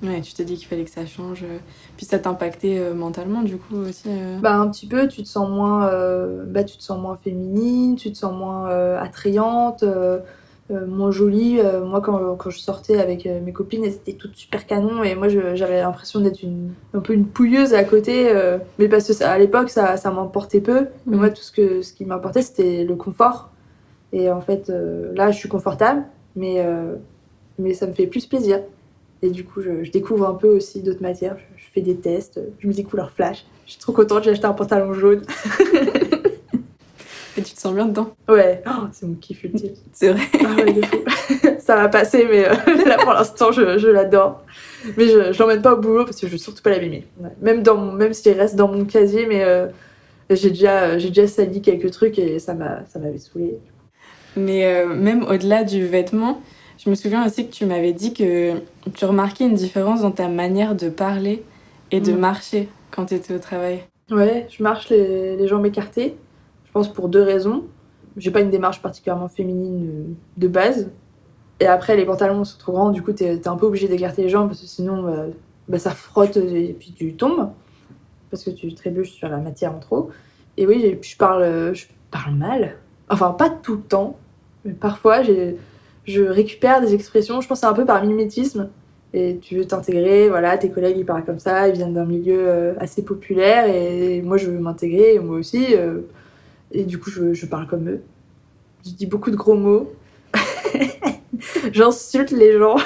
Ouais, tu t'es dit qu'il fallait que ça change. euh, Puis ça t'impactait euh, mentalement, du coup, aussi. euh. Bah un petit peu, tu te sens moins, euh, bah tu te sens moins féminine, tu te sens moins attrayante, moins jolie. Moi quand, quand je sortais avec mes copines, elles étaient toutes super canon et moi j'avais l'impression d'être une, un peu une pouilleuse à côté. mais parce que ça- à l'époque ça, ça m'emportait peu. Mais Mhm. moi tout ce, que, ce qui m'importait c'était le confort. Et en fait euh, là je suis confortable, mais, euh, mais ça me fait plus plaisir. Et du coup, je, je découvre un peu aussi d'autres matières. Je, je fais des tests, je me dis couleur flash. Je suis trop contente, j'ai acheté un pantalon jaune. Et tu te sens bien dedans? Ouais, Oh, c'est mon kiff ultime. C'est vrai. Ah ouais, de fou. Ça va passer, mais euh, là pour l'instant, je, je l'adore. Mais je, je l'emmène pas au boulot parce que je veux surtout pas l'abîmer. Ouais. Même, dans mon, même s'il reste dans mon casier, mais j'ai déjà, j'ai déjà sali quelques trucs et ça m'avait saoulé. Mais euh, même au-delà du vêtement, je me souviens aussi que tu m'avais dit que tu remarquais une différence dans ta manière de parler et de Mm. marcher quand tu étais au travail. Ouais, je marche les, les jambes écartées. Je pense pour deux raisons. J'ai pas une démarche particulièrement féminine euh, de base. Et après, les pantalons sont trop grands, du coup, t'es es un peu obligé d'écarter les jambes parce que sinon, bah, bah, ça frotte et puis tu tombes. Parce que tu trébuches sur la matière en trop. Et oui, je parle, euh, je parle mal. Enfin, pas tout le temps. Parfois, je récupère des expressions. Je pense c'est un peu par mimétisme. Et tu veux t'intégrer, voilà, tes collègues ils parlent comme ça, ils viennent d'un milieu euh, assez populaire et moi je veux m'intégrer, moi aussi. euh, et du coup, je, je parle comme eux. Je dis beaucoup de gros mots. J'insulte les gens.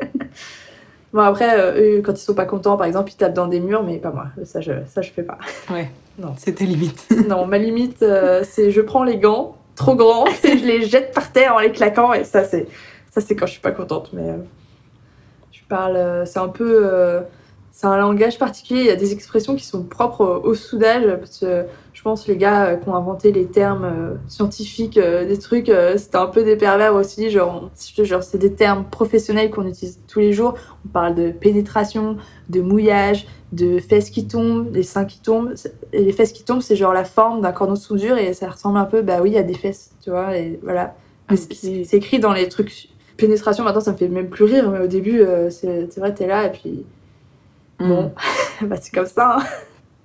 bon, après, euh, eux, quand ils sont pas contents, par exemple, ils tapent dans des murs, mais pas moi. Ça, je, ça, je fais pas. C'était limite. Non, ma limite, euh, c'est je prends les gants trop grands et je les jette par terre en les claquant, et ça, c'est ça c'est quand je suis pas contente. Mais euh, je parle, euh, c'est un peu. euh, c'est un langage particulier. Il y a des expressions qui sont propres au soudage. Parce que je pense les gars euh, qui ont inventé les termes euh, scientifiques, euh, des trucs, c'était un peu des pervers aussi. Genre, genre c'est des termes professionnels qu'on utilise tous les jours. On parle de pénétration, de mouillage, de fesses qui tombent, les seins qui tombent. Et les fesses qui tombent, c'est genre la forme d'un cordon de soudure et ça ressemble un peu, bah oui, a des fesses, tu vois. Et voilà. C'est écrit dans les trucs. Pénétration, maintenant, ça me fait même plus rire, mais au début, c'est vrai, t'es là et puis Bon, mm. bah, c'est comme ça. Hein.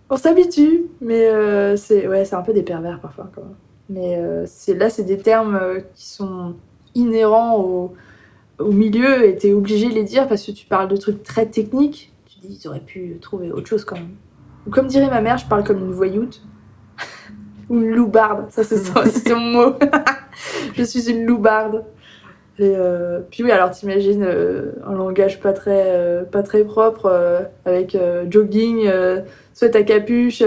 On s'habitue, mais euh, c'est ouais, un peu des pervers parfois. Mais euh, là, c'est des termes euh, qui sont inhérents au, au milieu et t'es obligé de les dire parce que tu parles de trucs très techniques. Tu dis, ils auraient pu trouver autre chose quand même. Comme dirait ma mère, je parle comme une voyoute. Ou une loubarde, ça c'est mon mot. je suis une loubarde. Et euh, puis oui, alors t'imagines euh, un langage pas très, euh, pas très propre, avec jogging, soit à capuche,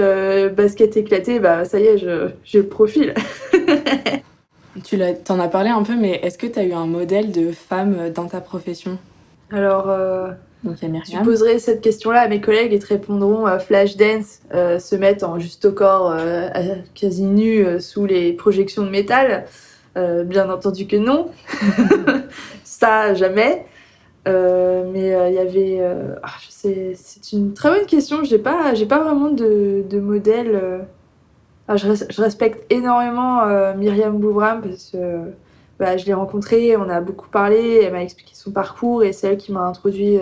basket éclaté, bah ça y est, j'ai le profil. tu t'en as parlé un peu, mais est-ce que tu as eu un modèle de femme dans ta profession? Alors, Donc, je poserai cette question-là à mes collègues et te répondront flash dance, se mettre en juste au corps, quasi nu, sous les projections de métal. Euh, bien entendu que non. ça, jamais. Euh, mais euh, il y avait. Ah, c'est une très bonne question. J'ai pas, pas vraiment de, de modèle. Ah, je, je, respecte énormément Myriam Bouvram parce que bah, je l'ai rencontrée, on a beaucoup parlé, elle m'a expliqué son parcours et c'est elle qui m'a introduit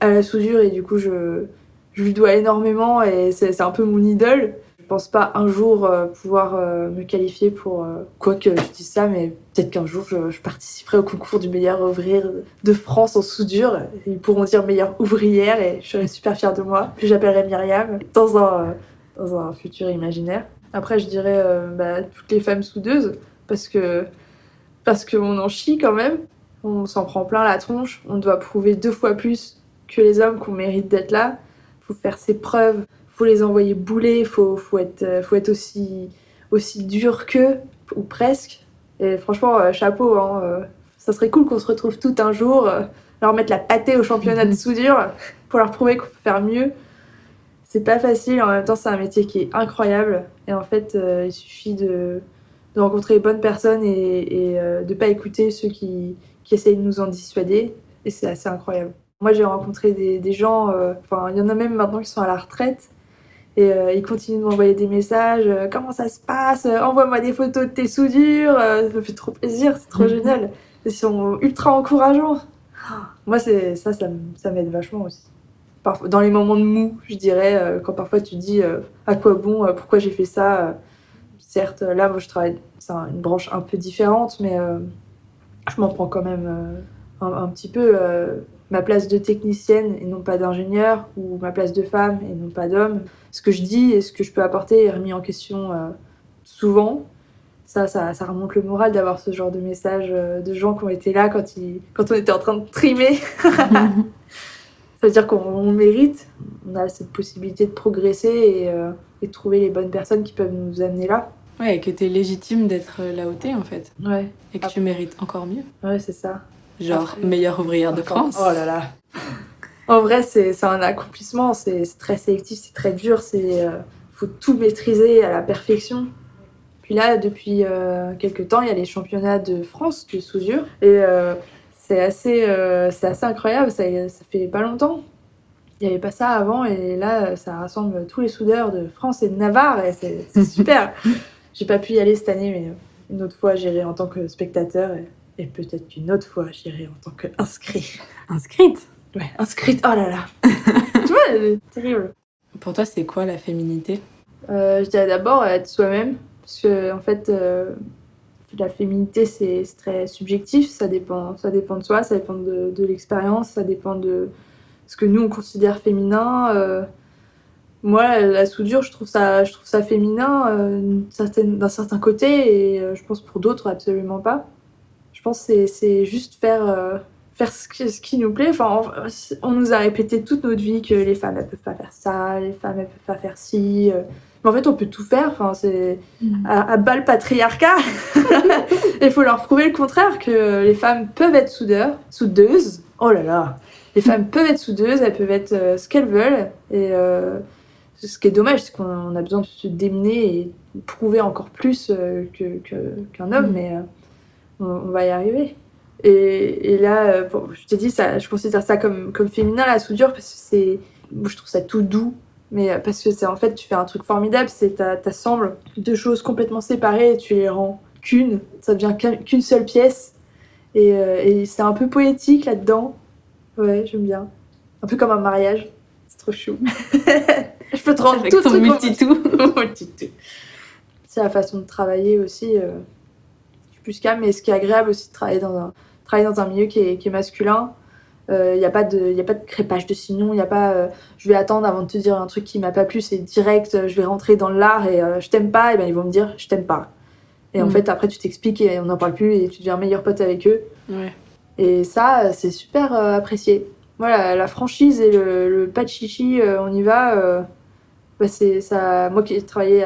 à la soudure et du coup je, je lui dois énormément et c'est un peu mon idole pense pas un jour euh, pouvoir euh, me qualifier pour euh, quoi que je dise ça, mais peut-être qu'un jour je, participerai au concours du meilleur ouvrier de France en soudure. Ils pourront dire meilleure ouvrière et je serai super fière de moi. Puis j'appellerai Myriam dans un, dans un futur imaginaire. Après, je dirais bah, toutes les femmes soudeuses parce que parce qu'on en chie quand même. On s'en prend plein la tronche. On doit prouver deux fois plus que les hommes qu'on mérite d'être là. Faut faire ses preuves faut les envoyer bouler, faut, faut, être, euh, faut être aussi, aussi dur qu'eux, ou presque. Et franchement, euh, chapeau, hein, euh, ça serait cool qu'on se retrouve tout un jour, leur mettre la pâtée au championnat de soudure pour leur prouver qu'on peut faire mieux. C'est pas facile, en même temps, c'est un métier qui est incroyable. Et en fait, il suffit de, de, rencontrer les bonnes personnes et, et de pas écouter ceux qui, qui essayent de nous en dissuader. Et c'est assez incroyable. Moi, j'ai rencontré des, des gens, enfin, il y en a même maintenant qui sont à la retraite et euh, ils continuent de m'envoyer des messages. Euh, comment ça se passe euh, Envoie-moi des photos de tes soudures. ça me fait trop plaisir, c'est trop mhm. génial. Ils sont ultra encourageants. Moi, c'est ça, ça, m'aide vachement aussi. Parfois, dans les moments de mou, je dirais, quand parfois tu dis à quoi bon, pourquoi j'ai fait ça. certes, là, moi, je travaille, c'est une branche un peu différente, mais je m'en prends quand même un, petit peu ma place de technicienne et non pas d'ingénieur, ou ma place de femme et non pas d'homme. Ce que je dis et ce que je peux apporter est remis en question euh, souvent. Ça, ça, ça, remonte le moral d'avoir ce genre de message euh, de gens qui ont été là quand, ils, quand on était en train de trimer. ça veut dire qu'on mérite, on a cette possibilité de progresser et, euh, et, de trouver les bonnes personnes qui peuvent nous amener là. Ouais, et que tu es légitime d'être là où t'es en fait. Ouais. Et que tu mérites encore mieux. Ouais, c'est ça. Genre meilleure ouvrière de France. Oh là là. En vrai, c'est un accomplissement, c'est très sélectif, c'est très dur, c'est euh, faut tout maîtriser à la perfection. Puis là, depuis euh, quelques temps, il y a les championnats de France de soudure et euh, c'est assez, c'est assez incroyable. Ça, ça fait pas longtemps. Il n'y avait pas ça avant et là, ça rassemble tous les soudeurs de France et de Navarre et c'est super. J'ai pas pu y aller cette année, mais une autre fois, j'irai en tant que spectateur. Et et peut-être qu'une autre fois, j'irai en tant qu'inscrit. Inscrite? Ouais, inscrite. Oh là là Tu vois, c'est terrible. Pour toi, c'est quoi la féminité? Euh, Je dirais d'abord être soi-même. Parce que, en fait, euh, la féminité, c'est très subjectif. Ça dépend, ça dépend de soi, ça dépend de, l'expérience, ça dépend de ce que nous, on considère féminin. Euh, moi, la soudure, je trouve ça, je trouve ça féminin d'un certain côté, et je pense pour d'autres, absolument pas. Je pense que c'est juste faire, euh, faire ce qui, nous plaît. Enfin, on, nous a répété toute notre vie que les femmes, elles peuvent pas faire ça, les femmes, elles peuvent pas faire ci. Euh. Mais en fait, on peut tout faire. Enfin, c'est mm. à, bas le patriarcat. Il faut leur prouver le contraire, que les femmes peuvent être soudeurs, soudeuses. Oh là là les femmes peuvent être soudeuses, elles peuvent être ce qu'elles veulent. Et ce qui est dommage, c'est qu'on a besoin de se démener et prouver encore plus qu'un homme, mm. mais on, va y arriver. Et, là, je t'ai dit, ça, je considère ça comme, comme féminin, la soudure, parce que c'est, je trouve ça tout doux. Mais parce que c'est en fait, tu fais un truc formidable, c'est t'assembles deux choses complètement séparées et tu les rends qu'une. Ça devient qu'une seule pièce. Et, euh, et c'est un peu poétique là-dedans. Ouais, j'aime bien. Un peu comme un mariage. C'est trop chou. je peux te rendre Avec tout ton multi-tout. c'est la façon de travailler aussi. Euh, plus calme, mais ce qui est agréable aussi de travailler dans un, travailler dans un milieu qui est, qui est masculin. Il euh, n'y a, pas de, y a pas de crépage de sinon, il n'y a pas je vais attendre avant de te dire un truc qui m'a pas plu, c'est direct, je vais rentrer dans l'art et je t'aime pas, et ben ils vont me dire je t'aime pas. Et en mm. fait, après, tu t'expliques et on n'en parle plus et tu deviens meilleur pote avec eux. Et ça, c'est super euh, apprécié. Voilà, la franchise et le, pas de chichi, euh, on y va. Euh, bah, c'est ça. Moi qui ai travaillé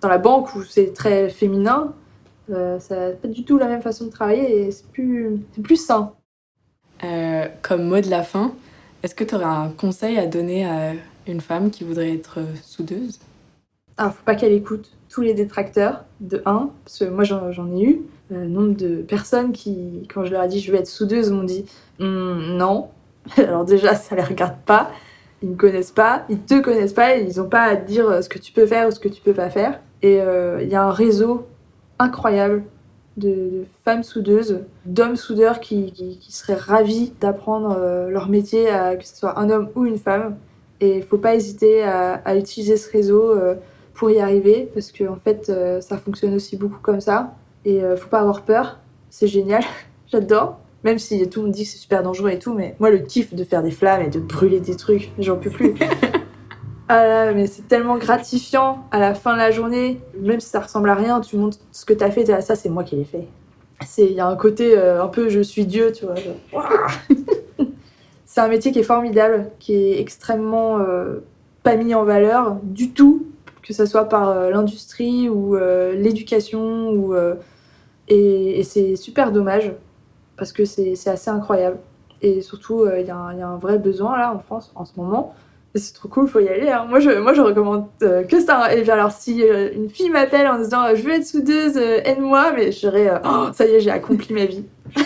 dans la banque où c'est très féminin, ça pas du tout la même façon de travailler et c'est plus, plus sain. comme mot de la fin, est-ce que tu aurais un conseil à donner à une femme qui voudrait être soudeuse? Alors, faut pas qu'elle écoute tous les détracteurs, de 1, parce que moi j'en ai eu, un nombre de personnes qui, quand je leur ai dit je vais être soudeuse, m'ont dit hum, non. Alors déjà, ça les regarde pas, ils me connaissent pas, ils te connaissent pas, ils ont pas à te dire ce que tu peux faire ou ce que tu peux pas faire. Et euh, il y a un réseau incroyable de, femmes soudeuses, d'hommes soudeurs qui, qui, seraient ravis d'apprendre euh, leur métier, à, que ce soit un homme ou une femme. Et il faut pas hésiter à, à utiliser ce réseau. Euh, pour y arriver parce que en fait euh, ça fonctionne aussi beaucoup comme ça et euh, faut pas avoir peur c'est génial j'adore même si tout le monde dit que c'est super dangereux et tout mais moi le kiff de faire des flammes et de brûler des trucs j'en peux plus ah mais c'est tellement gratifiant à la fin de la journée même si ça ressemble à rien tu montres ce que t'as fait as, ça c'est moi qui l'ai fait il y a un côté euh, un peu je suis dieu tu vois c'est un métier qui est formidable qui est extrêmement pas mis en valeur du tout que ce soit par euh, l'industrie ou euh, l'éducation. ou euh, et, c'est super dommage parce que c'est assez incroyable. Et surtout, il y, a un vrai besoin là en France en ce moment. Et c'est trop cool, faut y aller. Hein. Moi, je, moi, je recommande que ça. Et bien alors, si une fille m'appelle en disant je veux être soudeuse, aide-moi, mais je dirais oh, ça y est, j'ai accompli ma vie.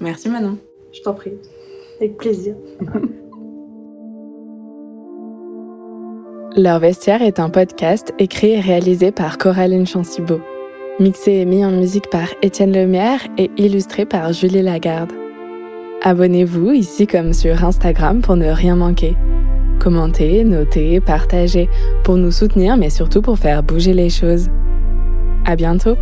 Merci Manon. Je t'en prie. Avec plaisir. Leur vestiaire est un podcast écrit et réalisé par Coraline Chansibo, mixé et mis en musique par Étienne Lemierre et illustré par Julie Lagarde. Abonnez-vous ici comme sur Instagram pour ne rien manquer. Commentez, notez, partagez pour nous soutenir mais surtout pour faire bouger les choses. À bientôt!